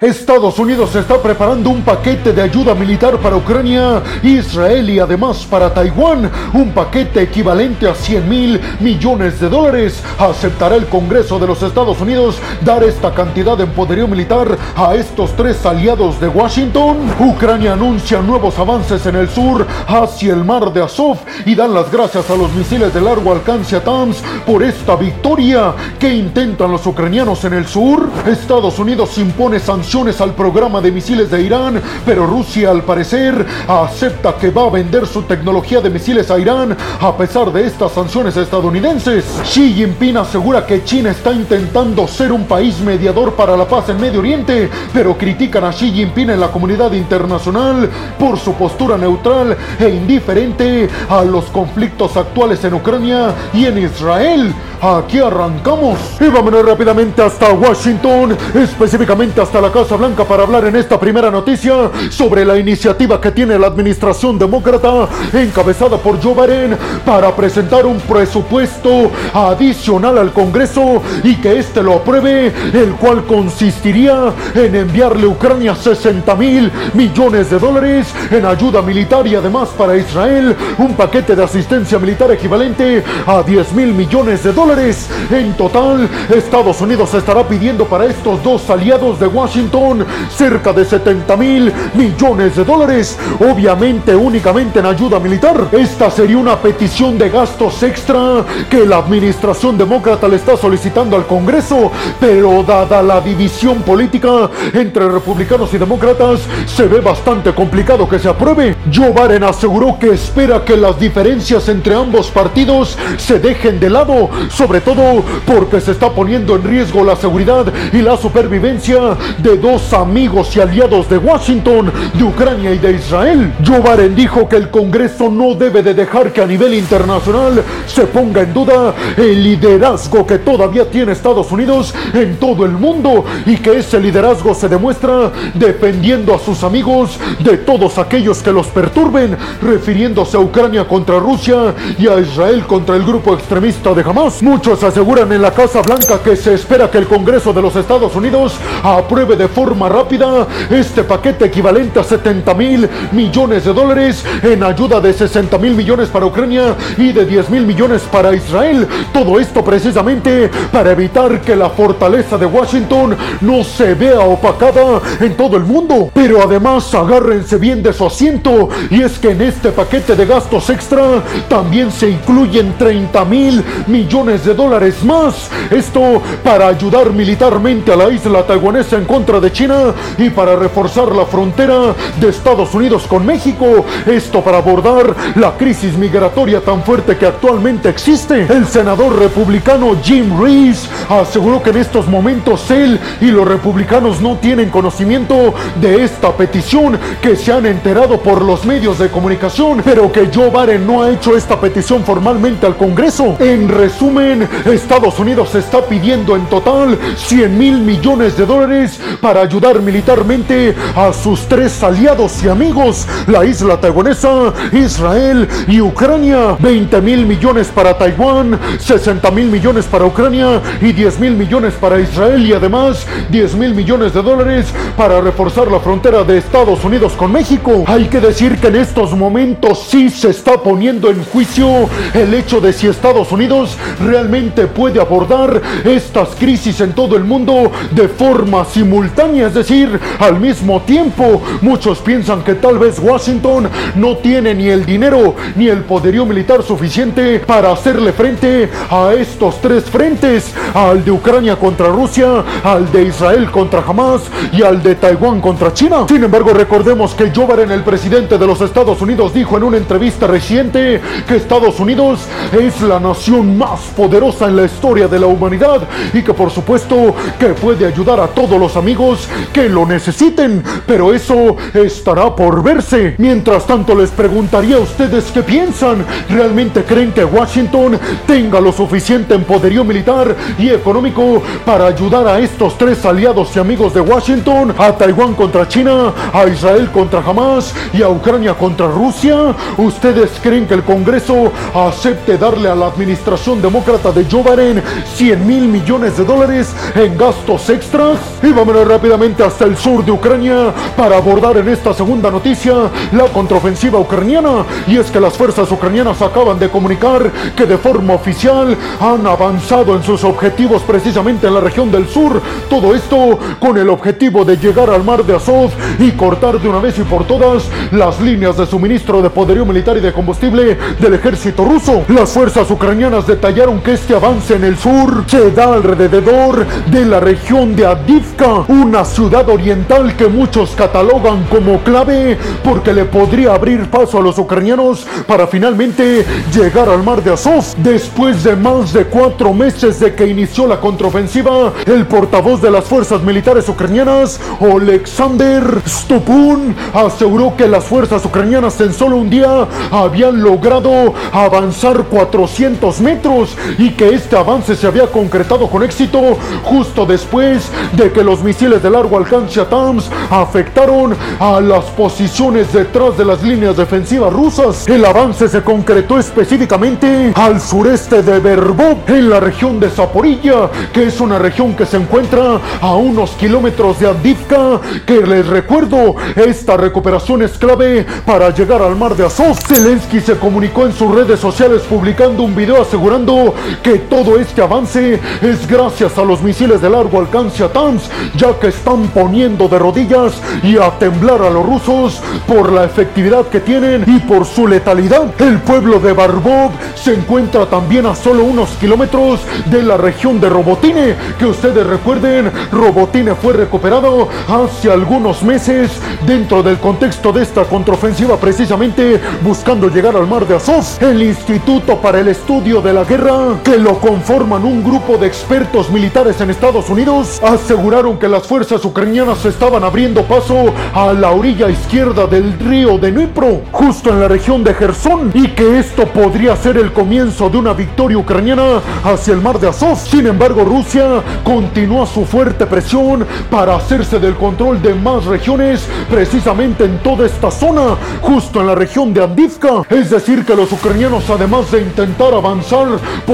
Estados Unidos está preparando un paquete de ayuda militar para Ucrania, Israel y además para Taiwán, un paquete equivalente a 100 mil millones de dólares. ¿Aceptará el Congreso de los Estados Unidos dar esta cantidad de poderío militar a estos tres aliados de Washington? Ucrania anuncia nuevos avances en el sur hacia el mar de Azov y dan las gracias a los misiles de largo alcance ATAMS por esta victoria. ¿Qué intentan los ucranianos en el sur? Estados Unidos impone sanciones al programa de misiles de Irán, pero Rusia al parecer acepta que va a vender su tecnología de misiles a Irán a pesar de estas sanciones estadounidenses. Xi Jinping asegura que China está intentando ser un país mediador para la paz en Medio Oriente, pero critican a Xi Jinping en la comunidad internacional por su postura neutral e indiferente a los conflictos actuales en Ucrania y en Israel. Aquí arrancamos. Y vámonos rápidamente hasta Washington, específicamente hasta la Casa Blanca para hablar en esta primera noticia sobre la iniciativa que tiene la administración demócrata encabezada por Joe Biden para presentar un presupuesto adicional al Congreso y que éste lo apruebe, el cual consistiría en enviarle a Ucrania 60 mil millones de dólares en ayuda militar y además para Israel un paquete de asistencia militar equivalente a 10 mil millones de dólares en total, Estados Unidos estará pidiendo para estos dos aliados de Washington cerca de 70 mil millones de dólares, obviamente únicamente en ayuda militar. Esta sería una petición de gastos extra que la administración demócrata le está solicitando al Congreso, pero dada la división política entre republicanos y demócratas, se ve bastante complicado que se apruebe. Joe Biden aseguró que espera que las diferencias entre ambos partidos se dejen de lado sobre todo porque se está poniendo en riesgo la seguridad y la supervivencia de dos amigos y aliados de Washington, de Ucrania y de Israel. Joe Biden dijo que el Congreso no debe de dejar que a nivel internacional se ponga en duda el liderazgo que todavía tiene Estados Unidos en todo el mundo y que ese liderazgo se demuestra defendiendo a sus amigos de todos aquellos que los perturben, refiriéndose a Ucrania contra Rusia y a Israel contra el grupo extremista de Hamas. Muchos aseguran en la Casa Blanca que se espera que el Congreso de los Estados Unidos apruebe de forma rápida este paquete equivalente a 70 mil millones de dólares en ayuda de 60 mil millones para Ucrania y de 10 mil millones para Israel. Todo esto precisamente para evitar que la fortaleza de Washington no se vea opacada en todo el mundo. Pero además agárrense bien de su asiento y es que en este paquete de gastos extra también se incluyen 30 mil millones de dólares más. Esto para ayudar militarmente a la isla taiwanesa en contra de China y para reforzar la frontera de Estados Unidos con México. Esto para abordar la crisis migratoria tan fuerte que actualmente existe. El senador republicano Jim Reeves aseguró que en estos momentos él y los republicanos no tienen conocimiento de esta petición, que se han enterado por los medios de comunicación, pero que Joe Biden no ha hecho esta petición formalmente al Congreso. En resumen, Estados Unidos está pidiendo en total 100 mil millones de dólares para ayudar militarmente a sus tres aliados y amigos, la isla taiwanesa, Israel y Ucrania. 20 mil millones para Taiwán, 60 mil millones para Ucrania y 10 mil millones para Israel y además 10 mil millones de dólares para reforzar la frontera de Estados Unidos con México. Hay que decir que en estos momentos sí se está poniendo en juicio el hecho de si Estados Unidos realmente realmente puede abordar estas crisis en todo el mundo de forma simultánea, es decir, al mismo tiempo. Muchos piensan que tal vez Washington no tiene ni el dinero ni el poderío militar suficiente para hacerle frente a estos tres frentes, al de Ucrania contra Rusia, al de Israel contra Hamas y al de Taiwán contra China. Sin embargo, recordemos que Joe Biden, el presidente de los Estados Unidos, dijo en una entrevista reciente que Estados Unidos es la nación más poderosa en la historia de la humanidad y que por supuesto que puede ayudar a todos los amigos que lo necesiten, pero eso estará por verse. Mientras tanto les preguntaría a ustedes qué piensan. ¿Realmente creen que Washington tenga lo suficiente en militar y económico para ayudar a estos tres aliados y amigos de Washington, a Taiwán contra China, a Israel contra Hamas y a Ucrania contra Rusia? ¿Ustedes creen que el Congreso acepte darle a la administración demócrata demócrata de Joe Biden 100 mil millones de dólares en gastos extras. Y vámonos rápidamente hasta el sur de Ucrania para abordar en esta segunda noticia la contraofensiva ucraniana. Y es que las fuerzas ucranianas acaban de comunicar que de forma oficial han avanzado en sus objetivos precisamente en la región del sur. Todo esto con el objetivo de llegar al mar de Azov y cortar de una vez y por todas las líneas de suministro de poderío militar y de combustible del ejército ruso. Las fuerzas ucranianas detallaron que este avance en el sur se da alrededor de la región de Adivka, una ciudad oriental que muchos catalogan como clave porque le podría abrir paso a los ucranianos para finalmente llegar al mar de Azov. Después de más de cuatro meses de que inició la contraofensiva, el portavoz de las fuerzas militares ucranianas, Alexander Stupun, aseguró que las fuerzas ucranianas en solo un día habían logrado avanzar 400 metros y que este avance se había concretado con éxito justo después de que los misiles de largo alcance ATAMS afectaron a las posiciones detrás de las líneas defensivas rusas. El avance se concretó específicamente al sureste de Verbov, en la región de Zaporilla, que es una región que se encuentra a unos kilómetros de Andivka, que les recuerdo, esta recuperación es clave para llegar al mar de Azov. Zelensky se comunicó en sus redes sociales publicando un video asegurando que todo este avance es gracias a los misiles de largo alcance ATAMS, ya que están poniendo de rodillas y a temblar a los rusos por la efectividad que tienen y por su letalidad. El pueblo de Barbov se encuentra también a solo unos kilómetros de la región de Robotine, que ustedes recuerden, Robotine fue recuperado hace algunos meses dentro del contexto de esta contraofensiva precisamente buscando llegar al mar de Azov. El Instituto para el Estudio de la Guerra, que lo conforman un grupo de expertos militares en Estados Unidos, aseguraron que las fuerzas ucranianas estaban abriendo paso a la orilla izquierda del río de Dnipro, justo en la región de Gerson, y que esto podría ser el comienzo de una victoria ucraniana hacia el mar de Azov. Sin embargo, Rusia continúa su fuerte presión para hacerse del control de más regiones, precisamente en toda esta zona, justo en la región de Andivka. Es decir, que los ucranianos, además de intentar avanzar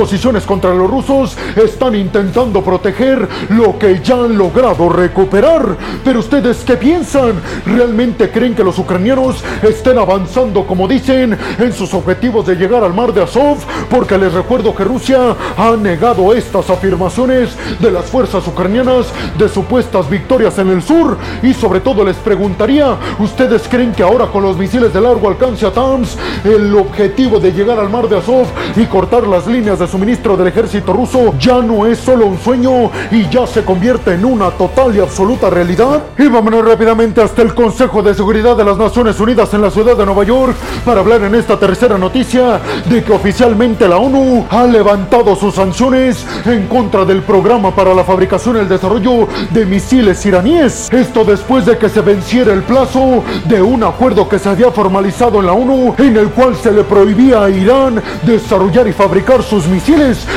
posiciones contra los rusos, están intentando proteger lo que ya han logrado recuperar. Pero ustedes, ¿qué piensan? ¿Realmente creen que los ucranianos estén avanzando, como dicen, en sus objetivos de llegar al mar de Azov? Porque les recuerdo que Rusia ha negado estas afirmaciones de las fuerzas ucranianas de supuestas victorias en el sur. Y sobre todo les preguntaría, ¿ustedes creen que ahora con los misiles de largo alcance a TAMS, el objetivo de llegar al mar de Azov y cortar las líneas de suministro del ejército ruso ya no es solo un sueño y ya se convierte en una total y absoluta realidad? Y vámonos rápidamente hasta el Consejo de Seguridad de las Naciones Unidas en la ciudad de Nueva York para hablar en esta tercera noticia de que oficialmente la ONU ha levantado sus sanciones en contra del programa para la fabricación y el desarrollo de misiles iraníes. Esto después de que se venciera el plazo de un acuerdo que se había formalizado en la ONU en el cual se le prohibía a Irán desarrollar y fabricar sus misiles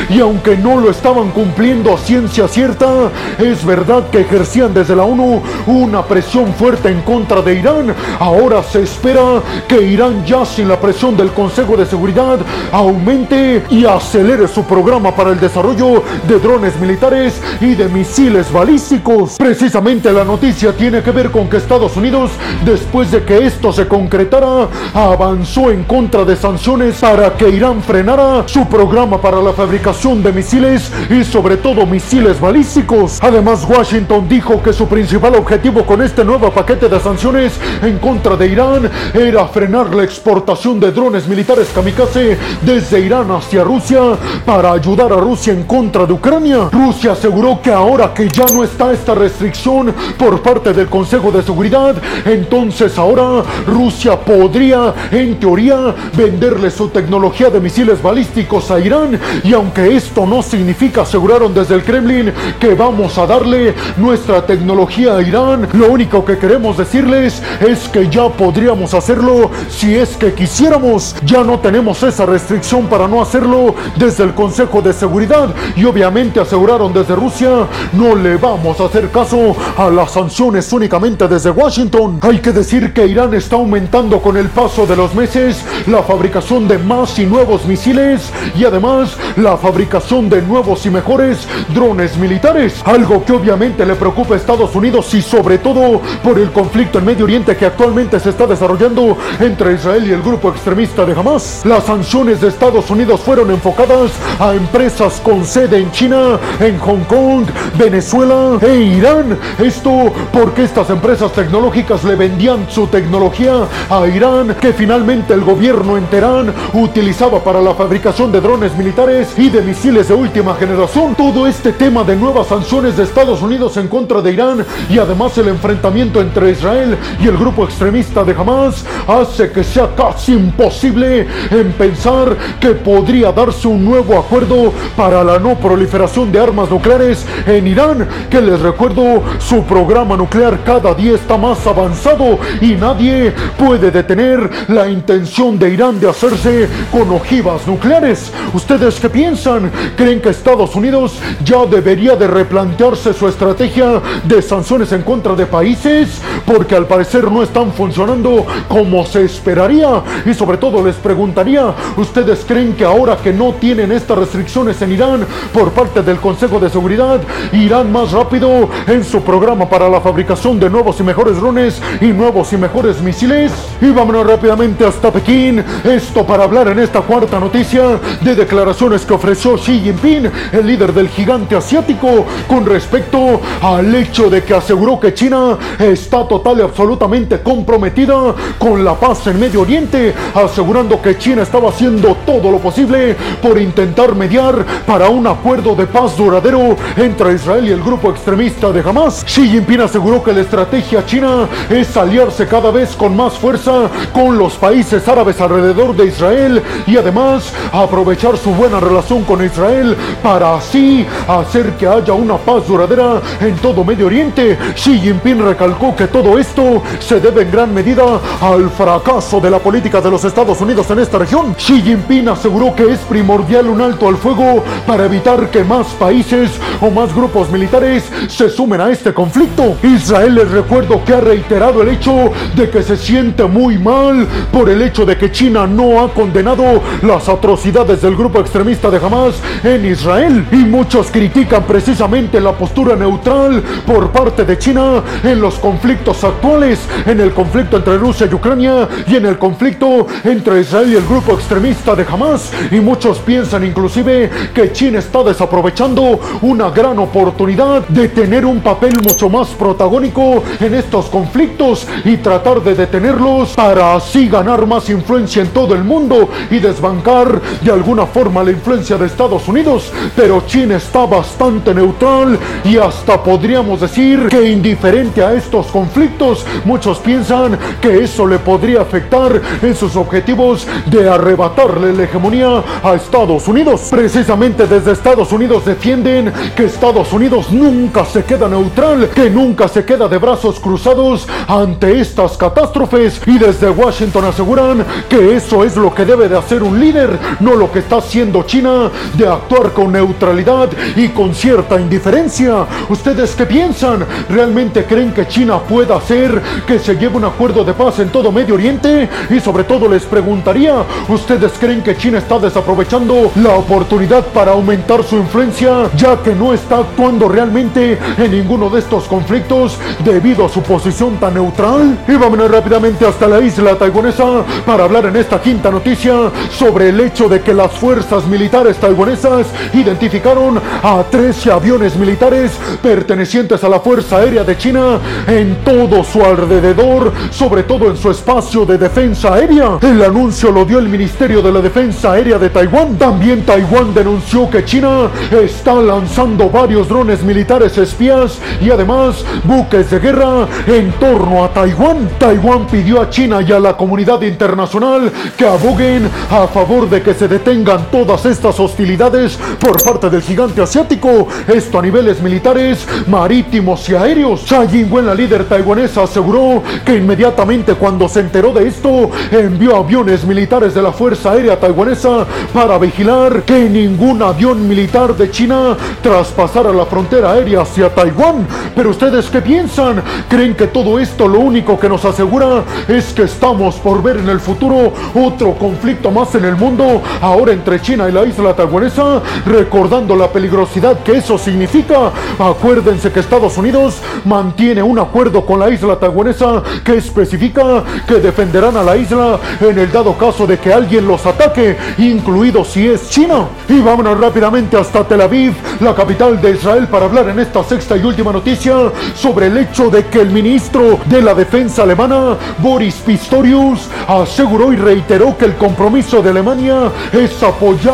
y aunque no lo estaban cumpliendo a ciencia cierta, es verdad que ejercían desde la ONU una presión fuerte en contra de Irán. Ahora se espera que Irán ya sin la presión del Consejo de Seguridad aumente y acelere su programa para el desarrollo de drones militares y de misiles balísticos. Precisamente la noticia tiene que ver con que Estados Unidos, después de que esto se concretara, avanzó en contra de sanciones para que Irán frenara su programa para la fabricación de misiles y sobre todo misiles balísticos. Además, Washington dijo que su principal objetivo con este nuevo paquete de sanciones en contra de Irán era frenar la exportación de drones militares kamikaze desde Irán hacia Rusia para ayudar a Rusia en contra de Ucrania. Rusia aseguró que ahora que ya no está esta restricción por parte del Consejo de Seguridad, entonces ahora Rusia podría, en teoría, venderle su tecnología de misiles balísticos a Irán. Y aunque esto no significa, aseguraron desde el Kremlin, que vamos a darle nuestra tecnología a Irán, lo único que queremos decirles es que ya podríamos hacerlo si es que quisiéramos. Ya no tenemos esa restricción para no hacerlo desde el Consejo de Seguridad. Y obviamente aseguraron desde Rusia, no le vamos a hacer caso a las sanciones únicamente desde Washington. Hay que decir que Irán está aumentando con el paso de los meses la fabricación de más y nuevos misiles y además la fabricación de nuevos y mejores drones militares, algo que obviamente le preocupa a Estados Unidos y sobre todo por el conflicto en Medio Oriente que actualmente se está desarrollando entre Israel y el grupo extremista de Hamas. Las sanciones de Estados Unidos fueron enfocadas a empresas con sede en China, en Hong Kong, Venezuela e Irán. Esto porque estas empresas tecnológicas le vendían su tecnología a Irán que finalmente el gobierno en Teherán utilizaba para la fabricación de drones militares y de misiles de última generación. Todo este tema de nuevas sanciones de Estados Unidos en contra de Irán y además el enfrentamiento entre Israel y el grupo extremista de Hamas hace que sea casi imposible en pensar que podría darse un nuevo acuerdo para la no proliferación de armas nucleares en Irán, que les recuerdo, su programa nuclear cada día está más avanzado y nadie puede detener la intención de Irán de hacerse con ojivas nucleares. ¿Ustedes qué piensan? ¿Creen que Estados Unidos ya debería de replantearse su estrategia de sanciones en contra de países? Porque al parecer no están funcionando como se esperaría. Y sobre todo les preguntaría, ¿ustedes creen que ahora que no tienen estas restricciones en Irán por parte del Consejo de Seguridad, irán más rápido en su programa para la fabricación de nuevos y mejores drones y nuevos y mejores misiles? Y vámonos rápidamente hasta Pekín. Esto para hablar en esta cuarta noticia de declaraciones que ofreció Xi Jinping, el líder del gigante asiático, con respecto al hecho de que aseguró que China está total y absolutamente comprometida con la paz en Medio Oriente, asegurando que China estaba haciendo todo lo posible por intentar mediar para un acuerdo de paz duradero entre Israel y el grupo extremista de Hamas. Xi Jinping aseguró que la estrategia china es aliarse cada vez con más fuerza con los países árabes alrededor de Israel y además aprovechar su buena relación con Israel para así hacer que haya una paz duradera en todo Medio Oriente. Xi Jinping recalcó que todo esto se debe en gran medida al fracaso de la política de los Estados Unidos en esta región. Xi Jinping aseguró que es primordial un alto al fuego para evitar que más países o más grupos militares se sumen a este conflicto. Israel les recuerdo que ha reiterado el hecho de que se siente muy mal por el hecho de que China no ha condenado las atrocidades del grupo extremista de Hamas en Israel. Y muchos critican precisamente la postura neutral por parte de China en los conflictos actuales, en el conflicto entre Rusia y Ucrania y en el conflicto entre Israel y el grupo extremista de Hamas. Y muchos piensan inclusive que China está desaprovechando una gran oportunidad de tener un papel mucho más protagónico en estos conflictos y tratar de detenerlos para así ganar más influencia en todo el mundo y desbancar de alguna forma la influencia de Estados Unidos. Pero China está bastante neutral y hasta podríamos decir que indiferente a estos conflictos. Muchos piensan que eso le podría afectar en sus objetivos de arrebatarle la hegemonía a Estados Unidos. Precisamente desde Estados Unidos defienden que Estados Unidos nunca se queda neutral, que nunca se queda de brazos cruzados ante estas catástrofes y desde Washington aseguran que eso es lo que debe de hacer un líder, no lo que está haciendo China de actuar con neutralidad y con cierta indiferencia. ¿Ustedes qué piensan? ¿Realmente creen que China pueda hacer que se lleve un acuerdo de paz en todo Medio Oriente? Y sobre todo les preguntaría, ¿ustedes creen que China está desaprovechando la oportunidad para aumentar su influencia ya que no está actuando realmente en ninguno de estos conflictos debido a su posición tan neutral? Y vámonos rápidamente hasta la isla taiwanesa para hablar en esta quinta noticia sobre el hecho de que las fuerzas militares taiwanesas identificaron a 13 aviones militares pertenecientes a la Fuerza Aérea de China en todo su alrededor, sobre todo en su espacio de defensa aérea. El anuncio lo dio el Ministerio de la Defensa Aérea de Taiwán. También Taiwán denunció que China está lanzando varios drones militares espías y además buques de guerra en torno a Taiwán. Taiwán pidió a China y a la comunidad internacional que aboguen a favor de que se detengan todas estas hostilidades por parte del gigante asiático. Esto a niveles militares, marítimos y aéreos. Tsai Ing-wen, la líder taiwanesa, aseguró que inmediatamente cuando se enteró de esto, envió aviones militares de la Fuerza Aérea Taiwanesa para vigilar que ningún avión militar de China traspasara la frontera aérea hacia Taiwán. Pero ustedes qué piensan? ¿Creen que todo esto lo único que nos asegura es que estamos por ver en el futuro otro conflicto más en el mundo, ahora entre China Y la isla taiwanesa, recordando la peligrosidad que eso significa. Acuérdense que Estados Unidos mantiene un acuerdo con la isla taiwanesa que especifica que defenderán a la isla en el dado caso de que alguien los ataque, incluido si es China. Y vámonos rápidamente hasta Tel Aviv, la capital de Israel, para hablar en esta sexta y última noticia sobre el hecho de que el ministro de la defensa alemana, Boris Pistorius, aseguró y reiteró que el compromiso de Alemania es apoyar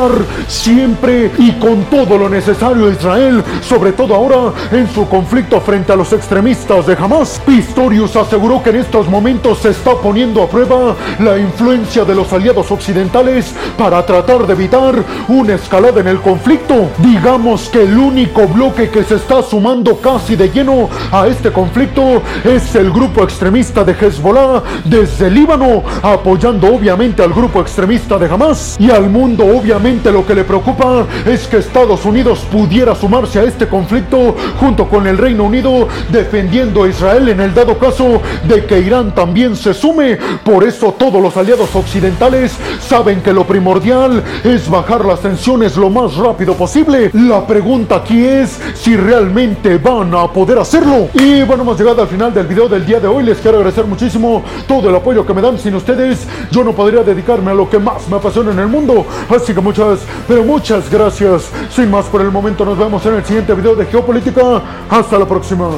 siempre y con todo lo necesario a Israel, sobre todo ahora en su conflicto frente a los extremistas de Hamas. Pistorius aseguró que en estos momentos se está poniendo a prueba la influencia de los aliados occidentales para tratar de evitar una escalada en el conflicto. Digamos que el único bloque que se está sumando casi de lleno a este conflicto es el grupo extremista de Hezbollah desde Líbano, apoyando obviamente al grupo extremista de Hamas. Y al mundo obviamente lo que le preocupa es que Estados Unidos pudiera sumarse a este conflicto junto con el Reino Unido defendiendo a Israel en el dado caso de que Irán también se sume. Por eso todos los aliados occidentales saben que lo primordial es bajar las tensiones lo más rápido posible. La pregunta aquí es si realmente van a poder hacerlo. Y bueno, hemos llegado al final del video del día de hoy. Les quiero agradecer muchísimo todo el apoyo que me dan. Sin ustedes yo no podría dedicarme a lo que más me apasiona en el mundo. Así que muchas, pero muchas gracias. Sin más por el momento, nos vemos en el siguiente video de Geopolítica. Hasta la próxima.